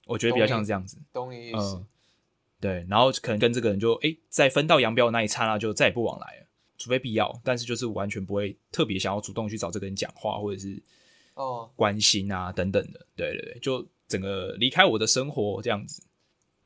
[SPEAKER 2] 我觉得比较像是这样子。
[SPEAKER 3] 懂你意思。
[SPEAKER 2] 嗯，对，然后可能跟这个人就哎，在分道扬镳的那一刹那就再也不往来了，除非必要，但是就是完全不会特别想要主动去找这个人讲话，或者是哦关心啊等等的。对对对，就整个离开我的生活这样子，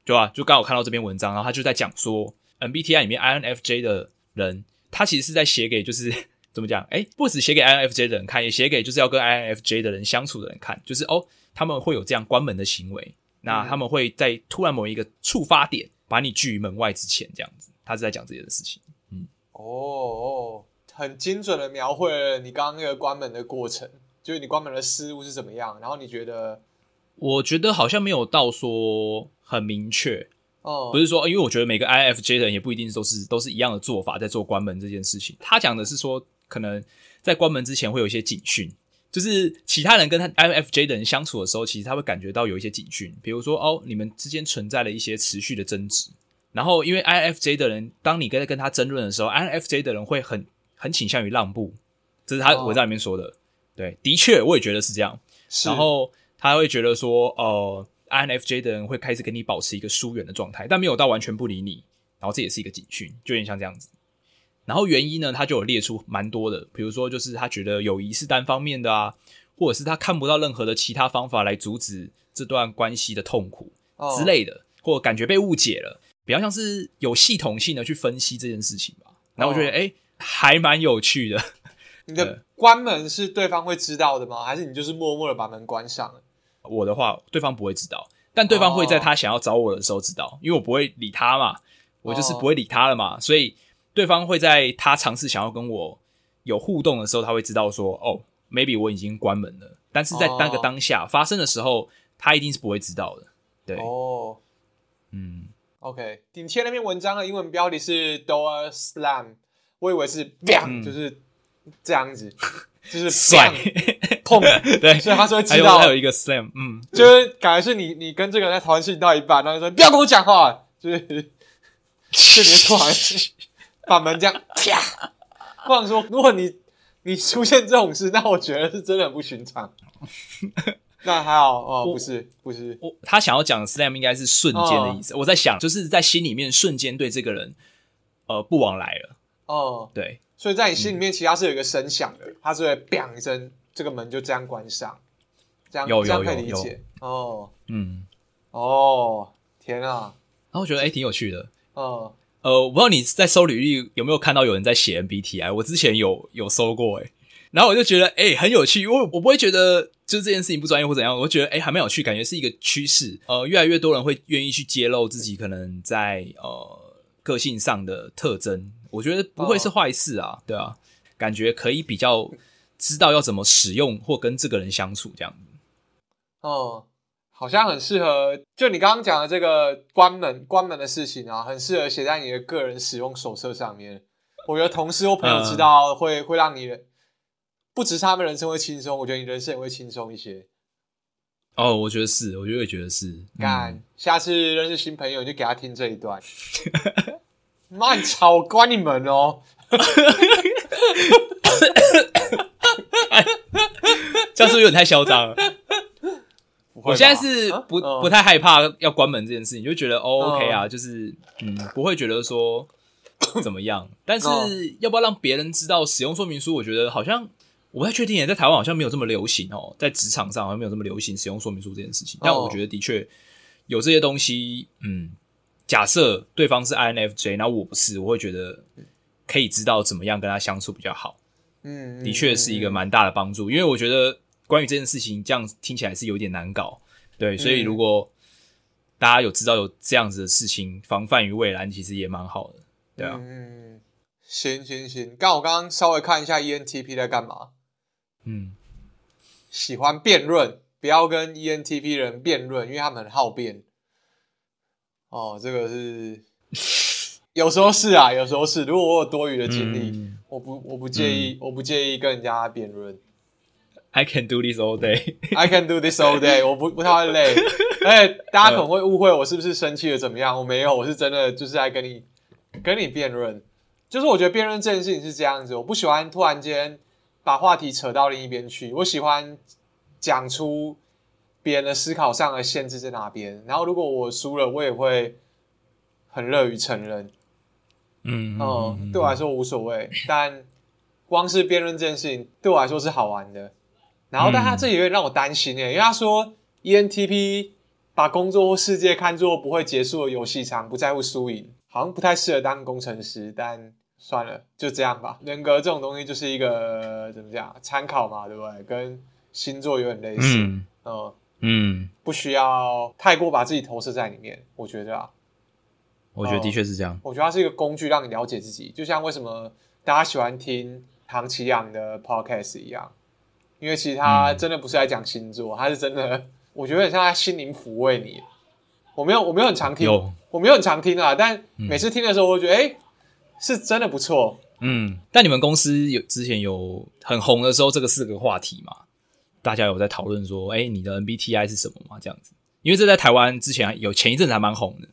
[SPEAKER 2] 对吧？就刚好看到这篇文章，然后他就在讲说，MBTI 里面 INFJ 的人，他其实是在写给就是。怎么讲？哎，不止写给 INFJ 的人看，也写给就是要跟 INFJ 的人相处的人看。就是哦，他们会有这样关门的行为，那他们会在突然某一个触发点把你拒于门外之前，这样子。他是在讲这件事情。嗯，
[SPEAKER 3] 哦哦，很精准的描绘了你刚刚那个关门的过程，就是你关门的思路是怎么样。然后你觉得？
[SPEAKER 2] 我觉得好像没有到说很明确。
[SPEAKER 3] 哦，
[SPEAKER 2] 不是说，因为我觉得每个 INFJ 的人也不一定都是都是一样的做法在做关门这件事情。他讲的是说。可能在关门之前会有一些警讯，就是其他人跟他 INFJ 的人相处的时候，其实他会感觉到有一些警讯，比如说哦，你们之间存在了一些持续的争执。然后因为 INFJ 的人，当你跟跟他争论的时候，INFJ 的人会很很倾向于让步，这是他文章里面说的。对，的确我也觉得是这样。然后他会觉得说，呃，INFJ 的人会开始跟你保持一个疏远的状态，但没有到完全不理你。然后这也是一个警讯，就有点像这样子。然后原因呢，他就有列出蛮多的，比如说就是他觉得友谊是单方面的啊，或者是他看不到任何的其他方法来阻止这段关系的痛苦之类的，或者感觉被误解了，比较像是有系统性的去分析这件事情吧。然后我觉得，哎，还蛮有趣的。
[SPEAKER 3] 你的 关门是对方会知道的吗？还是你就是默默的把门关上了？
[SPEAKER 2] 我的话，对方不会知道，但对方会在他想要找我的时候知道，因为我不会理他嘛，我就是不会理他了嘛，所以。对方会在他尝试想要跟我有互动的时候，他会知道说：“哦，maybe 我已经关门了。”但是在那个当下发生的时候，他一定是不会知道的。对，
[SPEAKER 3] 哦，
[SPEAKER 2] 嗯
[SPEAKER 3] ，OK。顶贴那篇文章的英文标题是 “Door Slam”，我以为是 “bang”，就是这样子，就是
[SPEAKER 2] 帅
[SPEAKER 3] 碰。
[SPEAKER 2] 对，
[SPEAKER 3] 所以他说知道
[SPEAKER 2] 还有一个 “slam”，嗯，
[SPEAKER 3] 就是感觉是你你跟这个人在讨论事情到一半，然后说：“不要跟我讲话。”就是就你突然。把门这样啪，不然说，如果你你出现这种事，那我觉得是真的很不寻常。那还好哦，不是不是，
[SPEAKER 2] 我他想要讲的 slam 应该是瞬间的意思。哦、我在想，就是在心里面瞬间对这个人呃不往来了。
[SPEAKER 3] 哦，
[SPEAKER 2] 对，
[SPEAKER 3] 所以在你心里面，其实它是有一个声响的，它是会 bang 一声，这个门就这样关上，
[SPEAKER 2] 这样
[SPEAKER 3] 这样可以理解。哦，
[SPEAKER 2] 嗯，
[SPEAKER 3] 哦，天啊，
[SPEAKER 2] 然后我觉得哎挺有趣的。
[SPEAKER 3] 哦。
[SPEAKER 2] 呃，我不知道你在搜履历有没有看到有人在写 MBTI，我之前有有搜过诶，然后我就觉得诶很有趣，因为我不会觉得就是这件事情不专业或怎样，我觉得诶还蛮有趣，感觉是一个趋势。呃，越来越多人会愿意去揭露自己可能在呃个性上的特征，我觉得不会是坏事啊，对啊，感觉可以比较知道要怎么使用或跟这个人相处这样子。
[SPEAKER 3] 哦。好像很适合，就你刚刚讲的这个关门关门的事情啊，很适合写在你的个人使用手册上面。我觉得同事或朋友知道会，会、嗯、会让你不只是他们人生会轻松，我觉得你人生也会轻松一些。
[SPEAKER 2] 哦，我觉得是，我觉得也觉得是。
[SPEAKER 3] 干、嗯，下次认识新朋友你就给他听这一段。妈，你超关你门哦！
[SPEAKER 2] 这样是不是有点太嚣张了？我现在是不、啊、不太害怕要关门这件事情，就觉得、哦、OK 啊，就是嗯，不会觉得说怎么样。但是要不要让别人知道使用说明书？我觉得好像我不太确定，在台湾好像没有这么流行哦，在职场上好像没有这么流行使用说明书这件事情。但我觉得的确有这些东西，嗯，假设对方是 INFJ，那我不是，我会觉得可以知道怎么样跟他相处比较好。
[SPEAKER 3] 嗯，
[SPEAKER 2] 的确是一个蛮大的帮助，因为我觉得。关于这件事情，这样听起来是有点难搞，对，所以如果大家有知道有这样子的事情，防范于未然，其实也蛮好的，对啊。
[SPEAKER 3] 嗯，行行行，刚我刚刚稍微看一下 ENTP 在干嘛，
[SPEAKER 2] 嗯，
[SPEAKER 3] 喜欢辩论，不要跟 ENTP 人辩论，因为他们很好辩。哦，这个是有时候是啊，有时候是，如果我有多余的精力，嗯、我不我不介意，嗯、我不介意跟人家辩论。
[SPEAKER 2] I can do this all day.
[SPEAKER 3] I can do this all day. 我不不太会累，而且大家可能会误会我是不是生气了怎么样？我没有，我是真的就是在跟你跟你辩论。就是我觉得辩论这件事情是这样子，我不喜欢突然间把话题扯到另一边去。我喜欢讲出别人的思考上的限制在哪边。然后如果我输了，我也会很乐于承认。
[SPEAKER 2] 嗯嗯，
[SPEAKER 3] 嗯，对我来说无所谓。但光是辩论这件事情对我来说是好玩的。然后，但他这里有点让我担心诶，因为他说 ENTP 把工作或世界看作不会结束的游戏场，不在乎输赢，好像不太适合当工程师。但算了，就这样吧。人格这种东西就是一个怎么讲，参考嘛，对不对？跟星座有点类似。
[SPEAKER 2] 嗯
[SPEAKER 3] 嗯，
[SPEAKER 2] 嗯，
[SPEAKER 3] 不需要太过把自己投射在里面。我觉得啊，
[SPEAKER 2] 我觉得的确是这样。
[SPEAKER 3] 我觉得它是一个工具，让你了解自己。就像为什么大家喜欢听唐奇阳的 podcast 一样。因为其实他真的不是在讲星座，嗯、他是真的，我觉得很像在心灵抚慰你。我没有，我没有很常听，有我没有很常听啊，但每次听的时候，我觉得，哎、嗯，是真的不错。
[SPEAKER 2] 嗯，但你们公司有之前有很红的时候，这个是个话题嘛？大家有在讨论说，哎，你的 MBTI 是什么吗？这样子，因为这在台湾之前有前一阵子还蛮红的，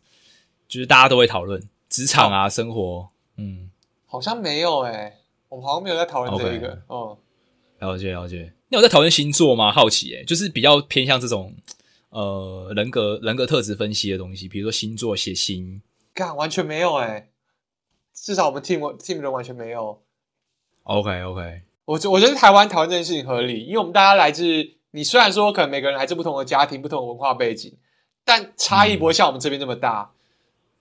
[SPEAKER 2] 就是大家都会讨论职场啊、哦、生活。嗯，
[SPEAKER 3] 好像没有哎、欸，我们好像没有在讨论这一个。哦
[SPEAKER 2] Okay.、嗯，了解了解。你有在讨论星座吗？好奇哎、欸，就是比较偏向这种呃人格人格特质分析的东西，比如说星座、血型。
[SPEAKER 3] 干，完全没有哎、欸，至少我们 team team 人完全没有。
[SPEAKER 2] OK OK，
[SPEAKER 3] 我我觉得台湾讨论这件事情合理，因为我们大家来自你虽然说可能每个人来自不同的家庭、不同的文化背景，但差异不会像我们这边这么大。嗯、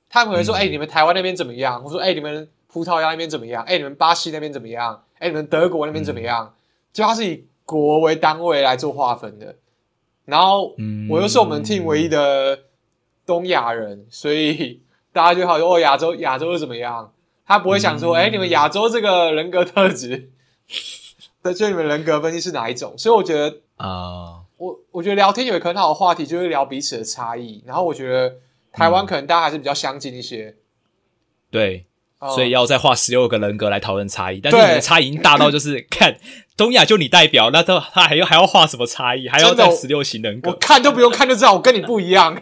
[SPEAKER 3] 他们可能说：“哎、你们台湾那边怎么样？”我说：“哎、欸，你们葡萄牙那边怎么样？哎、欸，你们巴西那边怎么样？哎、欸，你们德国那边怎么样？”就他是以。国为单位来做划分的，然后我又是我们 team 唯一的东亚人，嗯、所以 大家就好说哦，亚洲亚洲是怎么样？他不会想说，哎、嗯，你们亚洲这个人格特质，对，就你们人格分析是哪一种？所以我觉得啊，呃、我我觉得聊天有一个很好的话题，就是聊彼此的差异。然后我觉得台湾可能大家还是比较相近一些，
[SPEAKER 2] 嗯、对。所以要再画十六个人格来讨论差异，但是你的差异已经大到就是 看东亚就你代表，那他他还要还要画什么差异？还要再十六型人格？
[SPEAKER 3] 我看都不用看就知道我跟你不一样。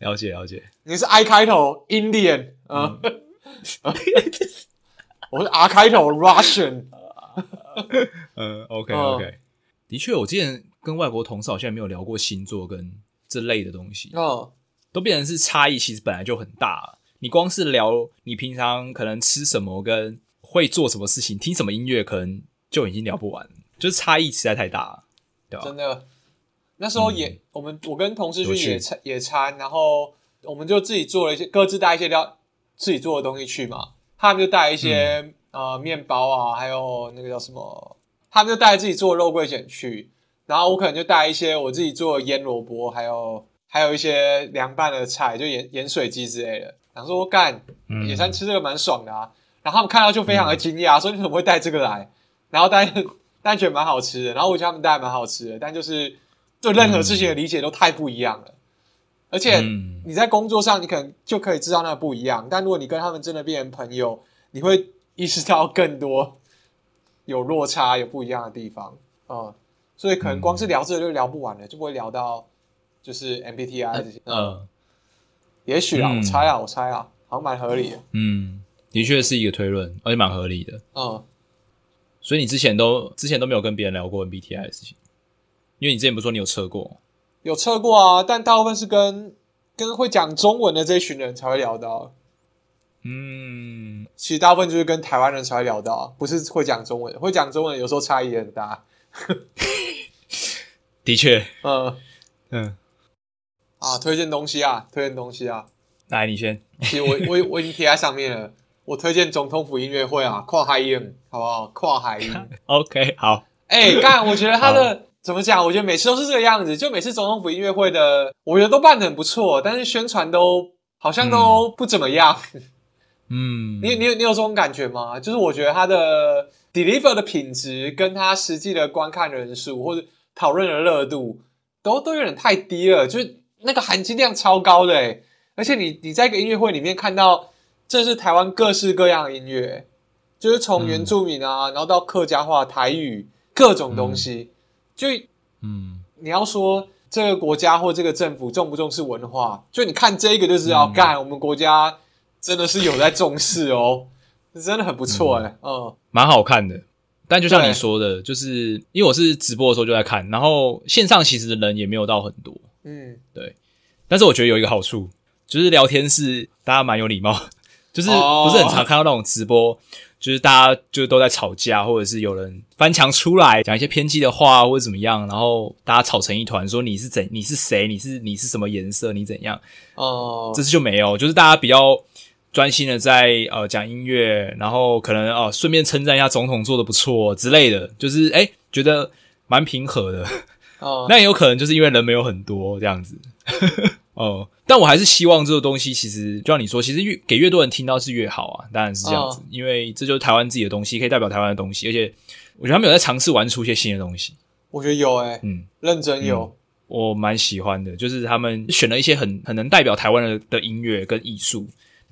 [SPEAKER 2] 了解了解，
[SPEAKER 3] 你是 I 开头 Indian 啊，我是 R 开头 Russian。
[SPEAKER 2] 嗯，OK OK，的确，我之前跟外国同事好像没有聊过星座跟这类的东西，哦，都变成是差异，其实本来就很大。你光是聊你平常可能吃什么，跟会做什么事情，听什么音乐，可能就已经聊不完，就是差异实在太大了，对吧？
[SPEAKER 3] 真的，那时候也、嗯、我们我跟同事去野餐野餐，然后我们就自己做了一些，各自带一些料自己做的东西去嘛。他们就带一些、嗯、呃面包啊，还有那个叫什么，他们就带自己做肉桂卷去，然后我可能就带一些我自己做的腌萝卜，还有还有一些凉拌的菜，就盐盐水鸡之类的。想说干野餐吃这个蛮爽的啊，嗯、然后他们看到就非常的惊讶，说你怎么会带这个来？然后但 但觉得蛮好吃的，然后我觉得他们带蛮好吃的，但就是对任何事情的理解都太不一样了。而且你在工作上，你可能就可以知道那不一样，但如果你跟他们真的变成朋友，你会意识到更多有落差、有不一样的地方。嗯，所以可能光是聊这个就聊不完了，就不会聊到就是 MBTI 这些。嗯。嗯也许啊，我猜啊，我猜啊，好像蛮合理的。
[SPEAKER 2] 嗯，的确是一个推论，而且蛮合理的。
[SPEAKER 3] 嗯，
[SPEAKER 2] 所以你之前都之前都没有跟别人聊过 MBTI 的事情，因为你之前不是说你有测过？
[SPEAKER 3] 有测过啊，但大部分是跟跟会讲中文的这一群人才会聊到。
[SPEAKER 2] 嗯，
[SPEAKER 3] 其实大部分就是跟台湾人才会聊到，不是会讲中文，会讲中文有时候差异也很大。
[SPEAKER 2] 的确，
[SPEAKER 3] 嗯嗯。啊，推荐东西啊，推荐东西啊！
[SPEAKER 2] 来，你先。
[SPEAKER 3] 其实我我我已经贴在上面了。我推荐总统府音乐会啊，跨海音，好不好？跨海音。
[SPEAKER 2] OK，好。
[SPEAKER 3] 哎、欸，刚我觉得他的好怎么讲？我觉得每次都是这个样子，就每次总统府音乐会的，我觉得都办的很不错，但是宣传都好像都不怎么样。
[SPEAKER 2] 嗯，
[SPEAKER 3] 你你有你有这种感觉吗？就是我觉得他的 deliver 的品质跟他实际的观看人数或者讨论的热度都都有点太低了，就是。那个含金量超高的诶，而且你你在一个音乐会里面看到，这是台湾各式各样的音乐，就是从原住民啊，嗯、然后到客家话、台语各种东西，嗯、就嗯，你要说这个国家或这个政府重不重视文化，就你看这个就知道，干、嗯、我们国家真的是有在重视哦，真的很不错诶，嗯，
[SPEAKER 2] 蛮、嗯、好看的。但就像你说的，就是因为我是直播的时候就在看，然后线上其实的人也没有到很多，
[SPEAKER 3] 嗯，
[SPEAKER 2] 对。但是我觉得有一个好处，就是聊天室大家蛮有礼貌，就是不是很常看到那种直播，哦、就是大家就都在吵架，或者是有人翻墙出来讲一些偏激的话或者怎么样，然后大家吵成一团，说你是怎，你是谁，你是你是什么颜色，你怎样？哦，这次就没有，就是大家比较。专心的在呃讲音乐，然后可能哦顺便称赞一下总统做的不错之类的，就是诶觉得蛮平和的哦。那也有可能就是因为人没有很多这样子 哦。但我还是希望这个东西其实就像你说，其实越给越多人听到是越好啊。当然是这样子，哦、因为这就是台湾自己的东西，可以代表台湾的东西。而且我觉得他们有在尝试玩出一些新的东西。
[SPEAKER 3] 我觉得有诶、欸、嗯，认真有，嗯、我
[SPEAKER 2] 蛮喜欢的，就是他们选了一些很很能代表台湾的的音乐跟艺术。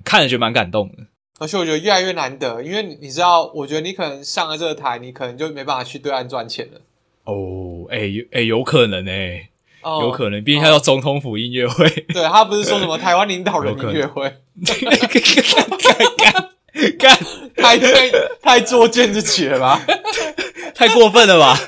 [SPEAKER 2] 看了觉得蛮感动的，
[SPEAKER 3] 而且我觉得越来越难得，因为你知道，我觉得你可能上了这个台，你可能就没办法去对岸赚钱了。
[SPEAKER 2] 哦，哎、欸，哎、欸，有可能哎、欸，哦、有可能，毕竟他叫总统府音乐会，
[SPEAKER 3] 对他不是说什么台湾领导人音乐会，干干太太太作贱自己了吧，
[SPEAKER 2] 太过分了吧？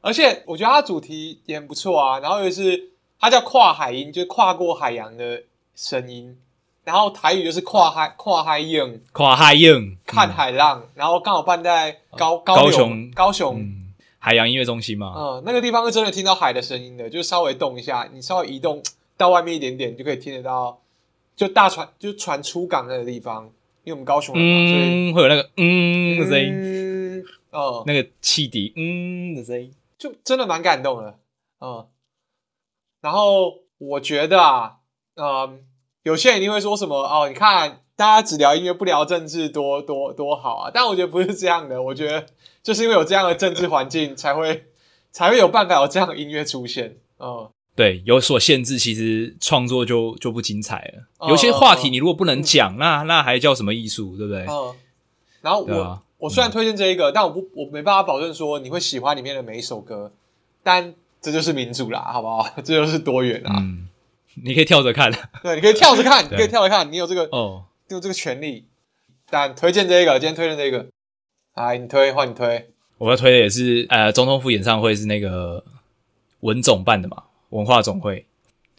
[SPEAKER 3] 而且我觉得他主题也很不错啊，然后又是。它叫跨海音，就是跨过海洋的声音。然后台语就是跨海跨海音，
[SPEAKER 2] 跨海音
[SPEAKER 3] 看海浪。嗯、然后刚好办在高高
[SPEAKER 2] 高雄
[SPEAKER 3] 高雄、
[SPEAKER 2] 嗯、海洋音乐中心嘛。
[SPEAKER 3] 嗯，那个地方是真的听到海的声音的，就稍微动一下，你稍微移动 到外面一点点，就可以听得到。就大船就船出港那个地方，因为我们高雄人嘛，
[SPEAKER 2] 嗯、
[SPEAKER 3] 所以
[SPEAKER 2] 会有那个嗯的声音，
[SPEAKER 3] 哦、嗯，
[SPEAKER 2] 那个汽笛嗯的声音，
[SPEAKER 3] 就真的蛮感动的，嗯。然后我觉得啊，嗯，有些人一定会说什么哦，你看大家只聊音乐不聊政治多，多多多好啊！但我觉得不是这样的，我觉得就是因为有这样的政治环境，才会 才会有办法有这样的音乐出现。嗯，
[SPEAKER 2] 对，有所限制，其实创作就就不精彩了。嗯、有些话题你如果不能讲，嗯、那那还叫什么艺术，对不对？
[SPEAKER 3] 嗯。然后我、啊、我虽然推荐这一个，嗯、但我不我没办法保证说你会喜欢里面的每一首歌，但。这就是民主啦，好不好？这就是多元啦。
[SPEAKER 2] 嗯，你可以跳着看，
[SPEAKER 3] 对，你可以跳着看，你可以跳着看，你有这个
[SPEAKER 2] 哦，
[SPEAKER 3] 你有这个权利。但推荐这个，今天推荐这个，来，你推换你推。
[SPEAKER 2] 我要推的也是呃，总统府演唱会是那个文总办的嘛，文化总会。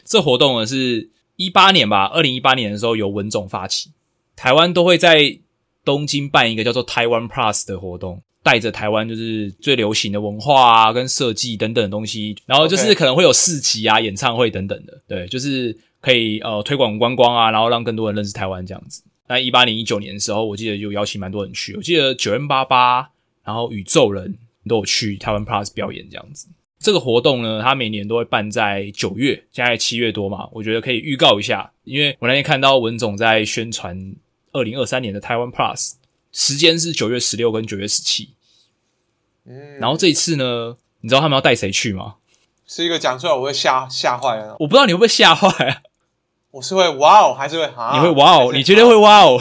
[SPEAKER 2] 这活动呢是一八年吧，二零一八年的时候由文总发起，台湾都会在东京办一个叫做台湾 Plus 的活动。带着台湾就是最流行的文化啊，跟设计等等的东西，然后就是可能会有市集啊、演唱会等等的，对，就是可以呃推广观光啊，然后让更多人认识台湾这样子。那一八年、一九年的时候，我记得就邀请蛮多人去，我记得九 N 八八然后宇宙人都有去台湾 Plus 表演这样子。这个活动呢，它每年都会办在九月，现在七月多嘛，我觉得可以预告一下，因为我那天看到文总在宣传二零二三年的台湾 Plus。时间是九月十六跟九月十七，嗯，然后这一次呢，你知道他们要带谁去吗？
[SPEAKER 3] 是一个讲出来我会吓吓坏了，
[SPEAKER 2] 我不知道你会不会吓坏啊？
[SPEAKER 3] 我是会哇哦，还是会啊？
[SPEAKER 2] 你会哇哦？你绝对会哇哦！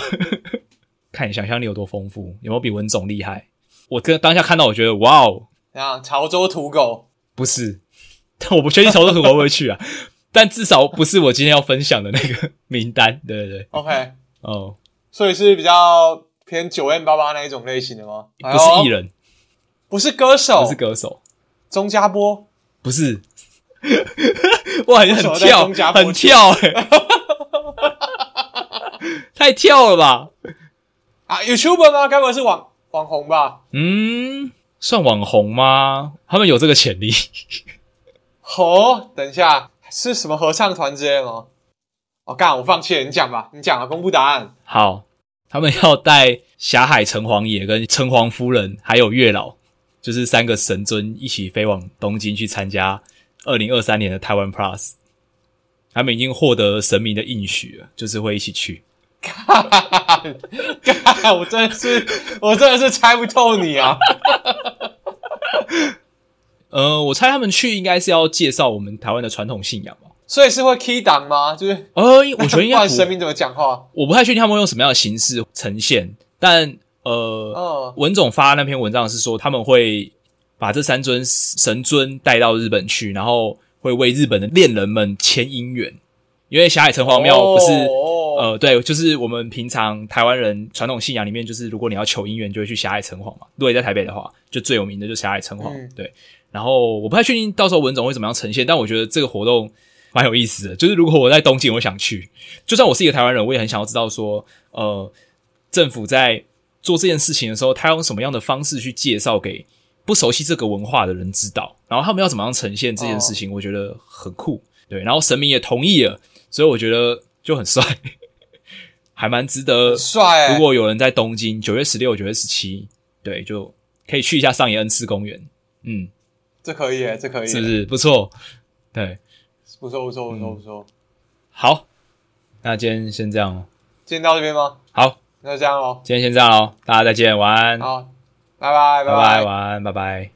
[SPEAKER 2] 看你想象力有多丰富，有没有比文总厉害？我跟当下看到，我觉得哇哦！
[SPEAKER 3] 啊，潮州土狗
[SPEAKER 2] 不是，但 我不确定潮州土狗会不会去啊？但至少不是我今天要分享的那个名单，对对对
[SPEAKER 3] ，OK，
[SPEAKER 2] 哦，
[SPEAKER 3] 所以是比较。偏九 M 八八那一种类型的吗？
[SPEAKER 2] 不是艺人，
[SPEAKER 3] 不是歌手，
[SPEAKER 2] 不是歌手。
[SPEAKER 3] 钟家波
[SPEAKER 2] 不是，哇，很跳，很跳，哎，太跳了吧？
[SPEAKER 3] 啊，YouTuber 吗？该不会是网网红吧？
[SPEAKER 2] 嗯，算网红吗？他们有这个潜力。
[SPEAKER 3] 哦，等一下，是什么合唱团之类的吗？哦，干，我放弃了，你讲吧，你讲了，公布答案。
[SPEAKER 2] 好。他们要带霞海城隍爷、跟城隍夫人，还有月老，就是三个神尊一起飞往东京去参加二零二三年的台湾 Plus。他们已经获得神明的应许了，就是会一起去。
[SPEAKER 3] 我真的是，我真的是猜不透你啊！
[SPEAKER 2] 呃，我猜他们去应该是要介绍我们台湾的传统信仰吧。
[SPEAKER 3] 所以是会 key 档吗？就是
[SPEAKER 2] 呃，我觉得应该
[SPEAKER 3] 神明怎么讲话，
[SPEAKER 2] 我不太确定他们会用什么样的形式呈现。但呃，哦、文总发那篇文章是说他们会把这三尊神尊带到日本去，然后会为日本的恋人们牵姻缘。因为霞海城隍庙不是、哦、呃，对，就是我们平常台湾人传统信仰里面，就是如果你要求姻缘，就会去霞海城隍嘛。如果你在台北的话，就最有名的就是霞海城隍。嗯、对，然后我不太确定到时候文总会怎么样呈现，但我觉得这个活动蛮有意思的。就是如果我在东京，我想去，就算我是一个台湾人，我也很想要知道说，呃，政府在做这件事情的时候，他用什么样的方式去介绍给不熟悉这个文化的人知道，然后他们要怎么样呈现这件事情，我觉得很酷。对，然后神明也同意了，所以我觉得就很帅。还蛮值得，帅、欸！如果有人在东京，九月十六、九月十七，对，就可以去一下上野恩赐公园。嗯，
[SPEAKER 3] 这可以，这可以，
[SPEAKER 2] 是不是不错？对，
[SPEAKER 3] 不错，不错，不错，不错。
[SPEAKER 2] 好，那今天先这样哦。
[SPEAKER 3] 今天到这边吗？
[SPEAKER 2] 好，
[SPEAKER 3] 那就这样喽。
[SPEAKER 2] 今天先这样喽，大家再见，晚安。
[SPEAKER 3] 好，拜拜，
[SPEAKER 2] 拜拜，晚安，拜拜。